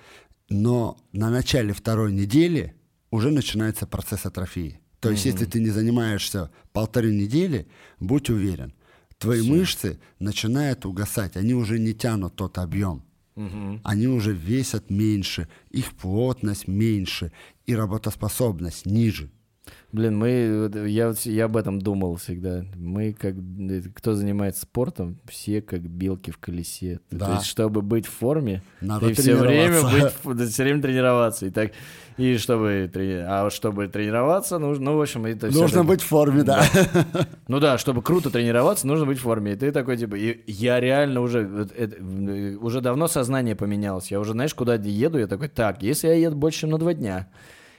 Но на начале второй недели уже начинается процесс атрофии. То есть, если ты не занимаешься полторы недели, будь уверен, твои мышцы начинают угасать, они уже не тянут тот объем. Они уже весят меньше, их плотность меньше и работоспособность ниже. Блин, мы, я, я об этом думал всегда. Мы как, э, кто занимается спортом, все как белки в колесе. То Да. есть, чтобы быть в форме, Надо ты все время быть, все время тренироваться. И так, и чтобы, а чтобы тренироваться, нужно, ну, в общем, это всё Нужно так- быть в форме, да. ну да, чтобы круто тренироваться, нужно быть в форме. И ты такой, типа, и я реально уже, это, э, уже давно сознание поменялось. Я уже, знаешь, куда еду, я такой, так, если я еду больше, чем на два дня,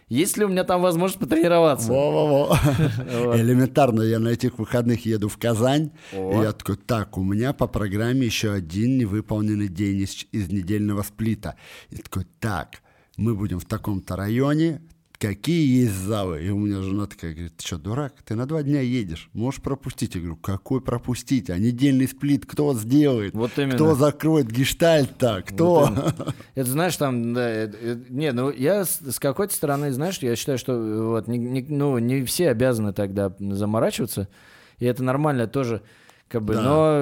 есть ли у меня там возможность потренироваться? Во-во-во. Элементарно, я на этих выходных еду в Казань, и я такой, так, у меня по программе еще один невыполненный день из, из недельного сплита. И такой, так, мы будем в таком-то районе, какие есть залы? И у меня жена такая говорит, ты что, дурак, ты на два дня едешь, можешь пропустить. Я говорю, какой пропустить? А недельный сплит кто сделает? Вот именно. Кто закроет гештальт-то? Кто? Вот. Это знаешь, там, да, не, ну я с, с какой-то стороны, знаешь, я считаю, что э, вот, не, не- ну, не все обязаны тогда заморачиваться, и это нормально тоже, как бы, Да. но,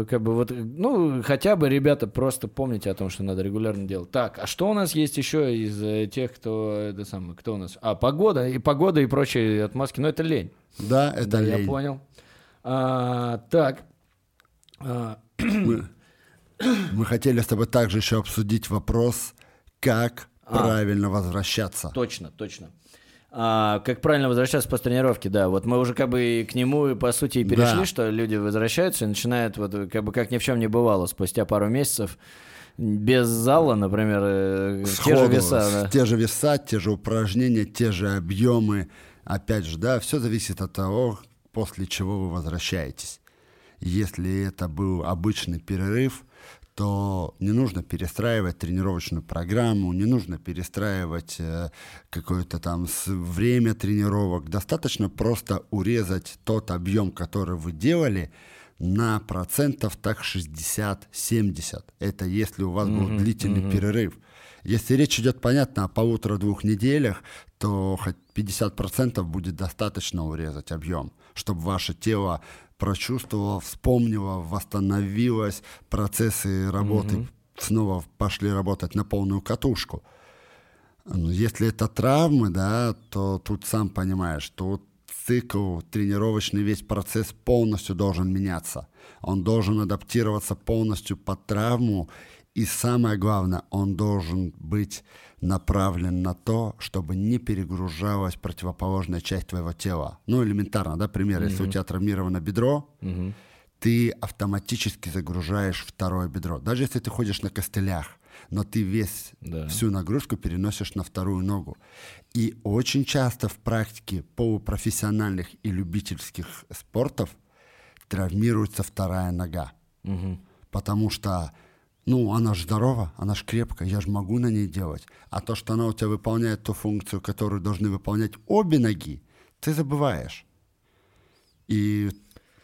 э, как бы, вот, ну, хотя бы, ребята, просто помните о том, что надо регулярно делать. Так, а что у нас есть еще из э, тех, кто, это самое, кто у нас? А, погода, и погода, и прочие отмазки, но это лень. Да, это Да, я лень. понял. А, так, А, Мы хотели с тобой также еще обсудить вопрос, как А. правильно возвращаться. Точно, точно. А, как правильно возвращаться после тренировки, да. Вот мы уже как бы и к нему, и, по сути, и перешли, Да. что люди возвращаются и начинают, вот, как бы как ни в чем не бывало, спустя пару месяцев, без зала, например, э, те же Сходу, веса. да. Те же веса, те же упражнения, те же объемы. Опять же, да, все зависит от того, после чего вы возвращаетесь. Если это был обычный перерыв, то не нужно перестраивать тренировочную программу, не нужно перестраивать э, какое-то там время тренировок. Достаточно просто урезать тот объем, который вы делали, на процентов так 60-70. Это если у вас был длительный перерыв. Если речь идет, понятно, о полутора-двух неделях, то хоть 50% будет достаточно урезать объем, чтобы ваше тело прочувствовало, вспомнило, восстановилось, процессы работы снова пошли работать на полную катушку. Ну, Если это травмы, да, то тут сам понимаешь, тут цикл, тренировочный весь процесс полностью должен меняться. Он должен адаптироваться полностью под травму. И самое главное, он должен быть направлен на то, чтобы не перегружалась противоположная часть твоего тела. Ну, элементарно, да, пример. Если у тебя травмировано бедро, ты автоматически загружаешь второе бедро. Даже если ты ходишь на костылях, но ты весь, Да. всю нагрузку переносишь на вторую ногу. И очень часто в практике полупрофессиональных и любительских спортов травмируется вторая нога. Потому что, ну, она же здорова, она же крепкая, я же могу на ней делать. А то, что она у тебя выполняет ту функцию, которую должны выполнять обе ноги, ты забываешь. И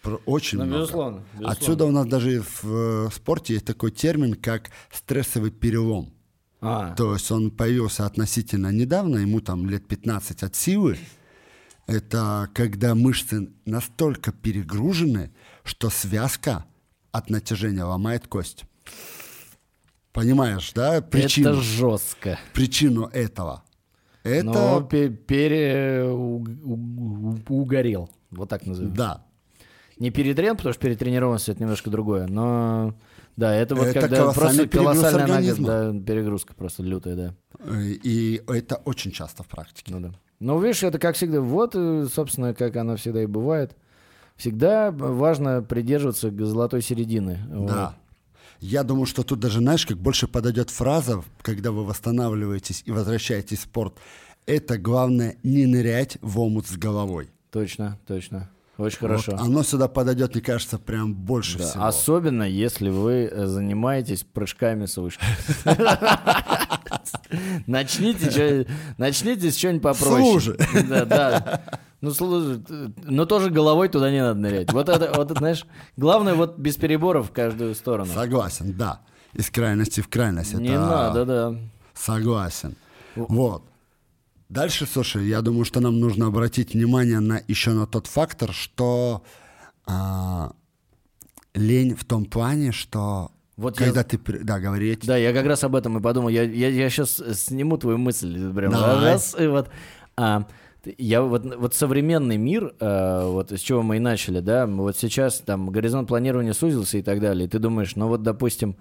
про- очень Ну, много. безусловно, безусловно. Отсюда у нас даже в э, спорте есть такой термин, как стрессовый перелом. А, То есть он появился относительно недавно, ему там лет 15 от силы. Это когда мышцы настолько перегружены, что связка от натяжения ломает кость. Понимаешь, да, причину, это жестко. причину этого? Это, Но. Вот так назовем. да, Не перетрен, потому что перетренированность это немножко другое, но да, это вот Это когда просто колоссальная организма. нагрузка, да, перегрузка просто лютая, да. и это очень часто в практике. Ну да. Ну, видишь, это как всегда, вот, э, собственно, как оно всегда и бывает. Всегда важно придерживаться золотой середины. Да. Я думаю, что тут даже, знаешь, как больше подойдет фраза, когда вы восстанавливаетесь и возвращаетесь в спорт. Это главное не нырять в омут с головой. Точно, точно. Очень Вот хорошо. оно сюда подойдет, мне кажется, прям больше Да, всего. Особенно, если вы э, занимаетесь прыжками с вышки. Начните, начните с чего-нибудь попроще. Слушай. Да, да. Ну, слушай, но тоже головой туда не надо нырять. Вот это, вот это, знаешь, главное вот без переборов в каждую сторону. Согласен, да. Из крайности в крайность. Не это надо, да. Согласен. Вот. Дальше, слушай, я думаю, что нам нужно обратить внимание на еще на тот фактор, что а, лень в том плане, что Вот я- когда ты... при- Да, говори. я те- Да, я как раз об этом и подумал. Я, я, сейчас сниму твою мысль. Прям Давай. раз, и вот. А, Я вот, вот современный мир, э, вот с чего мы и начали, да, вот сейчас там горизонт планирования сузился и так далее, и ты думаешь, ну вот, допустим,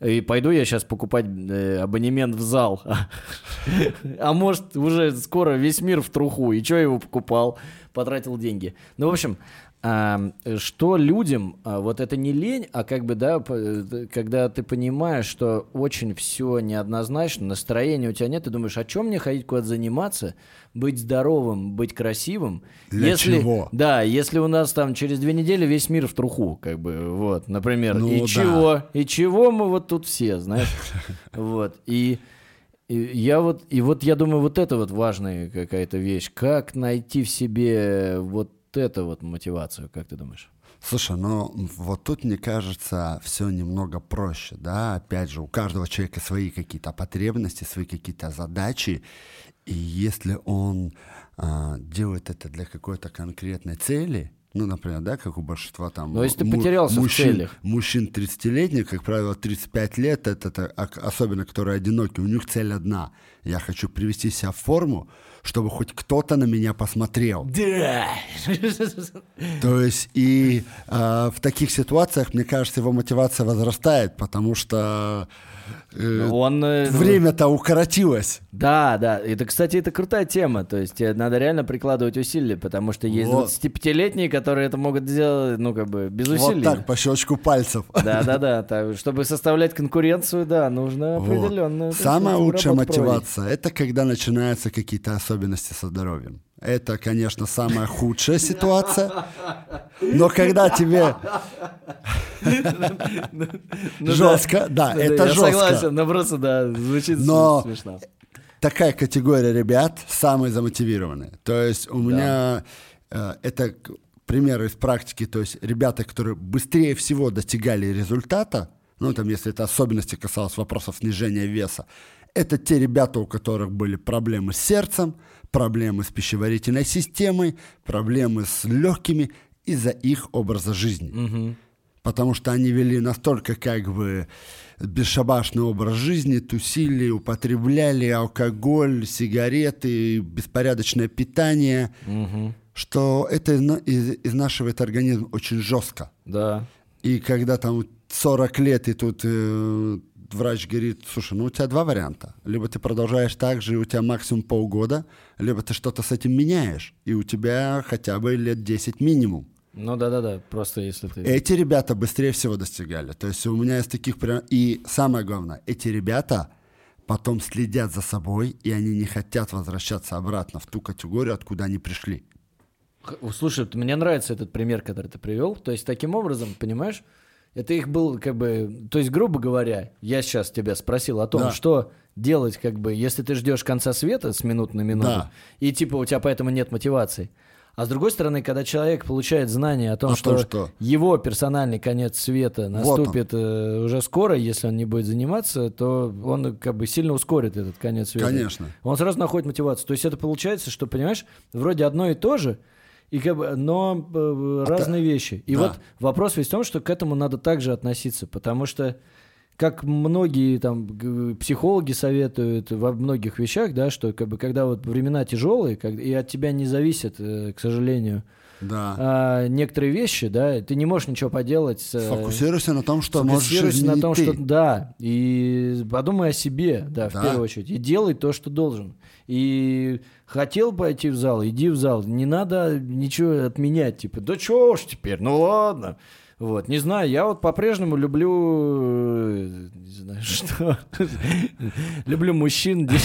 и пойду я сейчас покупать э, абонемент в зал. А может, уже скоро весь мир в труху. И что я его покупал? Потратил деньги. Ну, в общем, что людям, а, вот это не лень, а как бы, да, п- когда ты понимаешь, что очень все неоднозначно, настроения у тебя нет, ты думаешь, о чем мне ходить куда-то заниматься, быть здоровым, быть красивым. Для если, чего? Да, если у нас там через две недели весь мир в труху, как бы, вот, например. Ну и да. чего? И чего мы вот тут все, знаешь? Вот, и... И я вот, и вот я думаю, вот это вот важная какая-то вещь. Как найти в себе вот эту вот мотивацию, как ты думаешь? Слушай, ну вот тут, мне кажется, все немного проще, да, опять же, у каждого человека свои какие-то потребности, свои какие-то задачи, и если он а, делает это для какой-то конкретной цели, ну, например, да, как у большинства там... Но если ты потерялся в мужчин, целях. Мужчин 30-летних, как правило, 35 лет, это, это особенно, которые одиноки, у них цель одна. Я хочу привести себя в форму, чтобы хоть кто-то на меня посмотрел. Да! То есть и э, в таких ситуациях, мне кажется, его мотивация возрастает, потому что Он... э, время-то укоротилось. Да, да. Это, кстати, это крутая тема. То есть тебе надо реально прикладывать усилия, потому что есть Вот. 25-летние, которые это могут сделать, ну, как бы, без усилий. Вот так, по щелчку пальцев. Да, да, да. Так, чтобы составлять конкуренцию, да, нужно Вот. определенно. Самая лучшая мотивация это когда начинаются какие-то особенности со здоровьем. Это, конечно, самая худшая ситуация. Но когда тебе жестко, да, это Ну я жестко. согласен, но просто, да, звучит Но- смешно. такая категория ребят самые замотивированные. То есть у меня э, это примеры из практики, то есть ребята, которые быстрее всего достигали результата, ну там если это особенности касалось вопросов снижения веса, это те ребята, у которых были проблемы с сердцем, проблемы с пищеварительной системой, проблемы с легкими из-за их образа жизни потому что они вели настолько как бы бесшабашный образ жизни, тусили, употребляли алкоголь, сигареты, беспорядочное питание, что это изна- из- изнашивает организм очень жестко. Да. И когда там 40 лет, и тут э, врач говорит, слушай, ну у тебя два варианта. Либо ты продолжаешь так же, и у тебя максимум полгода, либо ты что-то с этим меняешь, и у тебя хотя бы лет 10 минимум. Ну да, да, да. Просто если ты. Эти ребята быстрее всего достигали. То есть у меня из таких прям... И самое главное, эти ребята потом следят за собой, и они не хотят возвращаться обратно в ту категорию, откуда они пришли. Слушай, мне нравится этот пример, который ты привел. То есть таким образом, понимаешь, это их был как бы, то есть грубо говоря, я сейчас тебя спросил о том, Да. что делать, как бы, если ты ждешь конца света с минуты на минуту, Да. и типа у тебя поэтому нет мотивации. А с другой стороны, когда человек получает знание о том, О что, что- его персональный конец света Вот он. наступит э, уже скоро, если он не будет заниматься, то он как бы сильно ускорит этот конец света. Конечно. Он сразу находит мотивацию. То есть это получается, что, понимаешь, вроде одно и то же, и как бы, но э, разные вещи. И да. вот вопрос весь в том, что к этому надо также относиться, потому что как многие там психологи советуют во многих вещах, да, что как бы когда вот времена тяжелые, как- и от тебя не зависит, э, к сожалению, Да. а, некоторые вещи, да, ты не можешь ничего поделать. э, Фокусируйся на том, что можешь Сфокусируйся на том, ты. что да, и подумай о себе, да, в Да. первую очередь, и делай то, что должен. И хотел пойти в зал, иди в зал, не надо ничего отменять, типа, да чё ж теперь, ну ладно. Вот, не знаю, я вот по-прежнему люблю, э, не знаю что, люблю мужчин.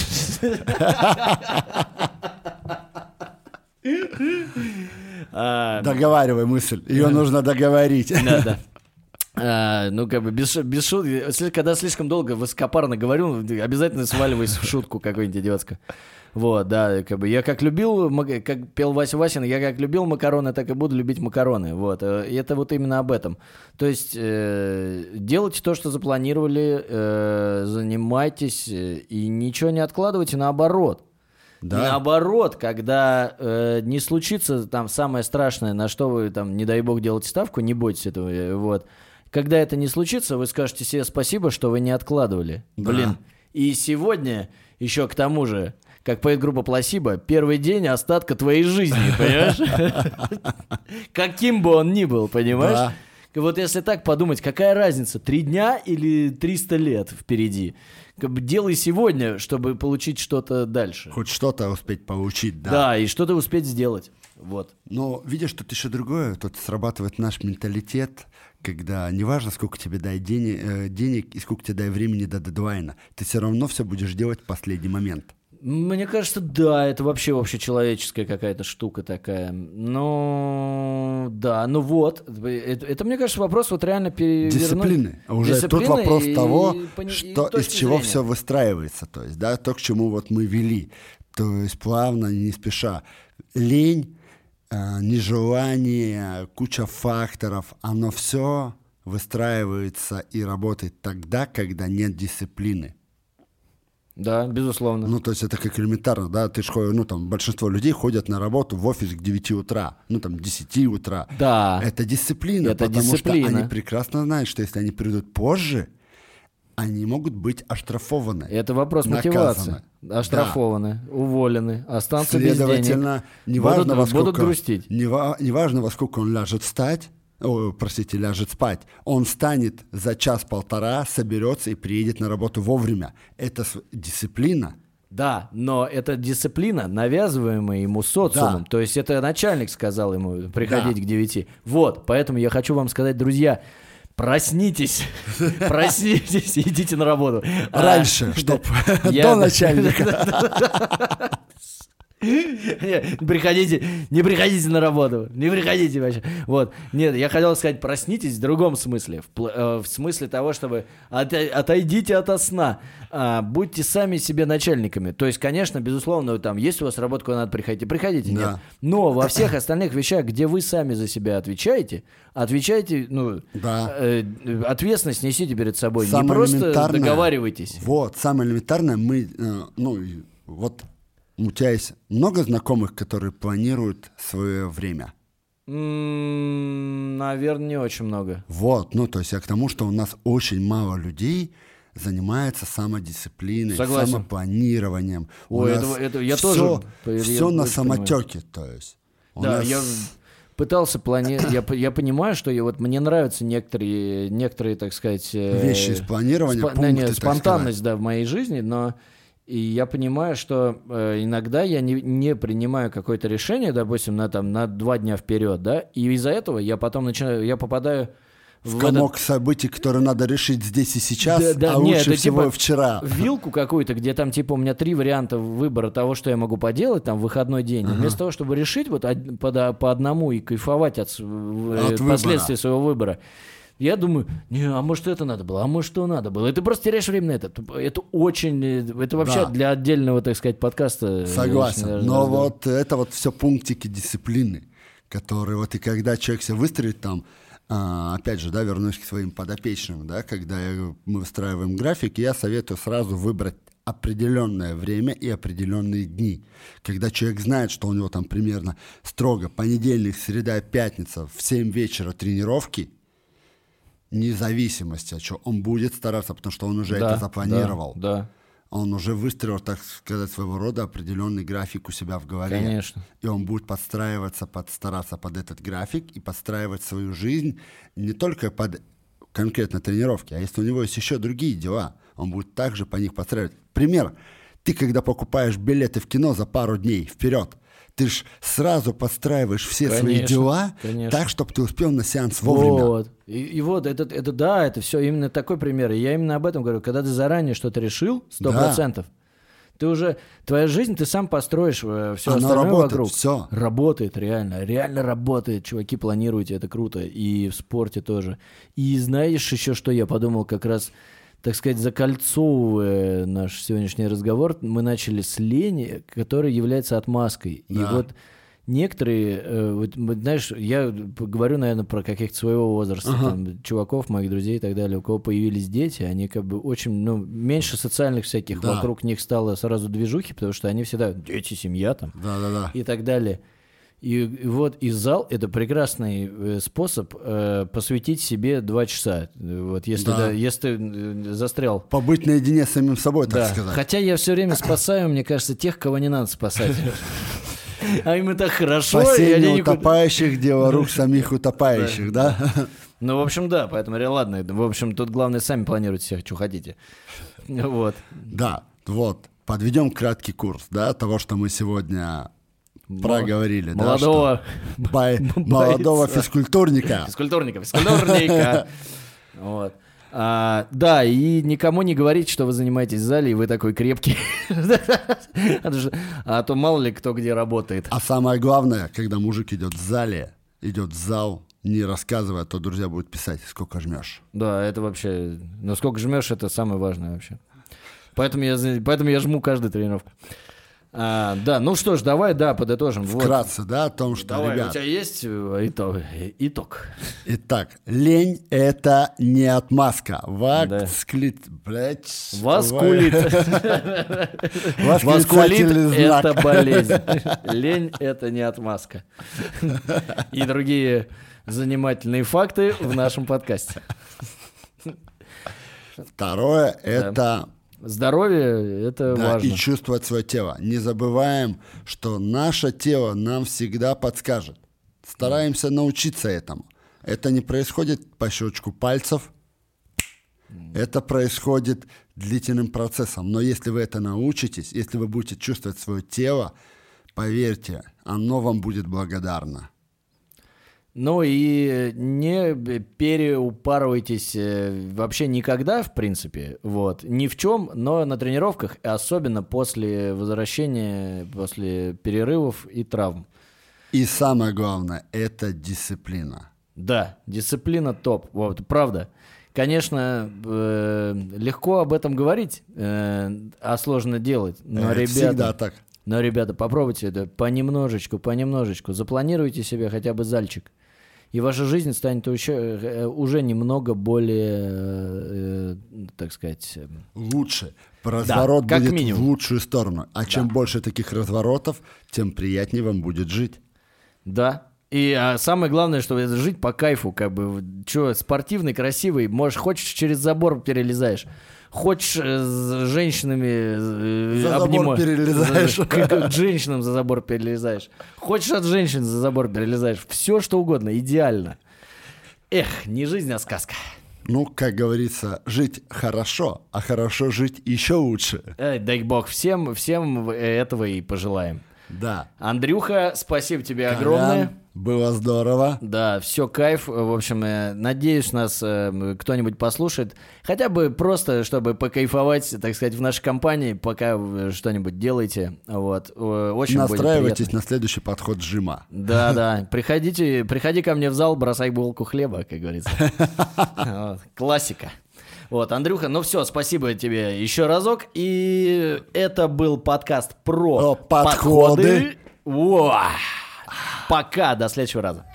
А, Договаривай мысль. Ее нужно договорить. да, да. А, ну, как бы, без, без шутки. Когда слишком долго высокопарно говорю, обязательно сваливаюсь в шутку какую-нибудь идиотскую. Вот, да, как бы я как любил, как пел Вася Васин, я как любил макароны, так и буду любить макароны. Вот, э, и это вот именно об этом. То есть э, делайте то, что запланировали, э, занимайтесь э, и ничего не откладывайте, наоборот. Да. Наоборот, когда э, не случится там самое страшное, на что вы там, не дай бог, делаете ставку, не бойтесь этого. э, Вот. Когда это не случится, вы скажете себе спасибо, что вы не откладывали. Да. Блин. И сегодня еще к тому же, как поет группа Пласиба, первый день остатка твоей жизни, понимаешь? Каким бы он ни был, понимаешь? Вот если так подумать, какая разница, три дня или 300 лет впереди? Как бы делай сегодня, чтобы получить что-то дальше. Хоть что-то успеть получить, да. Да, и что-то успеть сделать. Вот. Но видишь, тут еще другое. Тут срабатывает наш менталитет, когда неважно, сколько тебе дай денег, э, денег и сколько тебе дай времени до дедлайна, ты все равно все будешь делать в последний момент. Мне кажется, да, это вообще общечеловеческая какая-то штука такая. Но да, ну вот, это, это, мне кажется, вопрос вот реально перевернуть. Дисциплины. Уже Дисциплины тут вопрос и того, и что, из точки чего зрения. все выстраивается. То есть, да, то, к чему вот мы вели. То есть плавно, не спеша. Лень, э, нежелание, куча факторов, оно все выстраивается и работает тогда, когда нет дисциплины. Да, безусловно. Ну, то есть это как элементарно, да, ты ж ну, там, большинство людей ходят на работу в офис к 9 утра, ну, там, к 10 утра. Да. Это дисциплина, Это потому дисциплина. что они прекрасно знают, что если они придут позже, они могут быть оштрафованы. Это вопрос наказаны. мотивации. Оштрафованы, уволены, останутся без денег. Следовательно, неважно, будут, во сколько, будут грустить. нева- неважно, во сколько он ляжет встать, о, простите, ляжет спать, он встанет за час-полтора, соберется и приедет на работу вовремя. Это дисциплина. Да, но это дисциплина, навязываемая ему социумом. Да. То есть это начальник сказал ему приходить Да. к 9. Вот, поэтому я хочу вам сказать, друзья, проснитесь, проснитесь, идите на работу. А, Раньше, чтоб Я- до начальника. Не, приходите, не приходите на работу, не приходите вообще. Вот, нет, я хотел сказать, проснитесь в другом смысле, в, э, в смысле того, чтобы от- отойдите от сна, а, будьте сами себе начальниками. То есть, конечно, безусловно, там, есть у вас работа, куда надо приходить, приходите, нет. Да. Но во всех остальных вещах, где вы сами за себя отвечаете, отвечайте, ну, Да. э, ответственность несите перед собой, не Самое просто элементарное- договаривайтесь. Вот, самое элементарное, мы, э, ну, вот у тебя есть много знакомых, которые планируют свое время. Наверное, не очень много. Вот, ну, то есть я к тому, что у нас очень мало людей занимается самодисциплиной, Согласен. самопланированием. У Ой, нас это- это я всё- тоже, я всё на очень понимаю. самотеке, то есть. У Да, нас- я пытался планировать. Я, я понимаю, что я, вот мне нравятся некоторые, некоторые, так сказать, э, Вещи из планирования, спо- пункты, нет, спонтанность, да, в моей жизни, но и я понимаю, что э, иногда я не, не принимаю какое-то решение, допустим, на там на два дня вперед, да, и из-за этого я потом начинаю, я попадаю в в, комок событий, которые надо решить здесь и сейчас, Да, да, а не, лучше это всего типа вчера. вилку какую-то, где там типа у меня три варианта выбора того, что я могу поделать там в выходной день. И Вместо того, чтобы решить вот од- по, по одному и кайфовать от, в- э, От выбора. последствий своего выбора, я думаю, не, а может это надо было, а может что надо было. И ты просто теряешь время на это. Это очень, э, это вообще Да. для отдельного, так сказать, подкаста. Согласен. очень, Но разговор. вот это вот все пунктики дисциплины, которые вот и когда человек себя выстроит там, а, опять же, да, вернусь к своим подопечным, да, когда я- мы выстраиваем график, я советую сразу выбрать определенное время и определенные дни. Когда человек знает, что у него там примерно строго понедельник, среда, пятница в 7 вечера тренировки, независимости чего, он будет стараться, потому что он уже Да, это запланировал. Да, да, Он уже выстроил, так сказать, своего рода определенный график у себя в голове. конечно. И он будет подстраиваться, подстараться под этот график и подстраивать свою жизнь не только под конкретно тренировки, а если у него есть еще другие дела, он будет также по них подстраивать. Пример. Ты, когда покупаешь билеты в кино за пару дней вперед, ты ж сразу подстраиваешь все свои Конечно, дела конечно. так, чтобы ты успел на сеанс вовремя. Вот. И, и вот это, это да, это все именно такой пример. И я именно об этом говорю. Когда ты заранее что-то решил, сто Да. процентов, ты уже твоя жизнь, ты сам построишь все Оно остальное работает, вокруг. всё. Работает реально, реально работает. Чуваки, планируйте, это круто. И в спорте тоже. И знаешь еще, что я подумал как раз, так сказать, закольцовывая наш сегодняшний разговор, мы начали с лени, которая является отмазкой. И Да. вот некоторые, э, вот, знаешь, я говорю, наверное, про каких-то своего возраста, там, чуваков, моих друзей и так далее, у кого появились дети, они как бы очень, ну, меньше социальных всяких Да. вокруг них стало сразу движухи, потому что они всегда дети, семья там Да-да-да. и так далее. И, и вот и зал это прекрасный э, способ э, посвятить себе два часа. Вот если, Да. да, если ты э, застрял. Побыть наедине с самим собой, так Да. сказать. Хотя я все время спасаю, мне кажется, тех, кого не надо спасать. А им так хорошо, Спасение утопающих, дело рук самих утопающих, да? Ну, в общем, да, поэтому ладно. В общем, тут главное сами планируйте всех, что хотите. Вот. Да, вот. Подведем краткий курс, да, того, что мы сегодня проговорили. да, Молодого бай- молодого бойца. физкультурника. физкультурника, физкультурника. Вот. А, да, и никому не говорите, что вы занимаетесь в зале, и вы такой крепкий. А то мало ли кто где работает. А самое главное, когда мужик идет в зале, идет в зал, не рассказывая, а то друзья будут писать, сколько жмешь. Да, это вообще... Ну, сколько жмешь, это самое важное вообще. Поэтому я, поэтому я жму каждую тренировку. А, да, ну что ж, давай, да, подытожим. Вот. Вкратце, да, о том, что, Давай, у ребят, тебя есть э, итог? итог? итак, лень — это не отмазка. Воскулит. Воскулит Восклицательный знак. это болезнь. Лень это не отмазка. И другие занимательные факты в нашем подкасте. Второе — это Здоровье это Да, важно. и чувствовать свое тело. Не забываем, что наше тело нам всегда подскажет. Стараемся научиться этому. Это не происходит по щелчку пальцев. Это происходит длительным процессом. Но если вы это научитесь, если вы будете чувствовать свое тело, поверьте, оно вам будет благодарно. Ну и не переупарывайтесь э, вообще никогда, в принципе, вот, ни в чем, но на тренировках, особенно после возвращения, после перерывов и травм. И самое главное, это дисциплина. Да, дисциплина топ, вот, правда. Конечно, э, легко об этом говорить, э, а сложно делать. Но, Это ребята, всегда так. Но, ребята, попробуйте это понемножечку, понемножечку. Запланируйте себе хотя бы зальчик. И ваша жизнь станет еще, э, уже немного более, э, э, так сказать, э, Лучше. Разворот как будет минимум. в лучшую сторону. А чем больше таких разворотов, тем приятнее вам будет жить. Да. И а, самое главное, что это жить по кайфу, как бы, что, спортивный, красивый, можешь, хочешь, через забор перелезаешь, хочешь э, с женщинами э, За забор обнима- перелезаешь. за- к, к женщинам за забор перелезаешь, хочешь от женщин за забор перелезаешь, все что угодно, идеально. Эх, не жизнь, а сказка. Ну, как говорится, жить хорошо, а хорошо жить еще лучше. Эй, дай бог, всем, всем этого и пожелаем. Да. Андрюха, спасибо тебе огромное. Было здорово. Да, все кайф. В общем, э, надеюсь, нас э, кто-нибудь послушает. Хотя бы просто, чтобы покайфовать, так сказать, в нашей компании, пока что-нибудь делаете. Вот. Очень Настраивайтесь на следующий подход жима. Да, да. Приходите, приходи ко мне в зал, бросай булку хлеба, как говорится. Классика. Вот, Андрюха, ну все, спасибо тебе еще разок. И это был подкаст про Про подходы. Во. Пока, до следующего раза.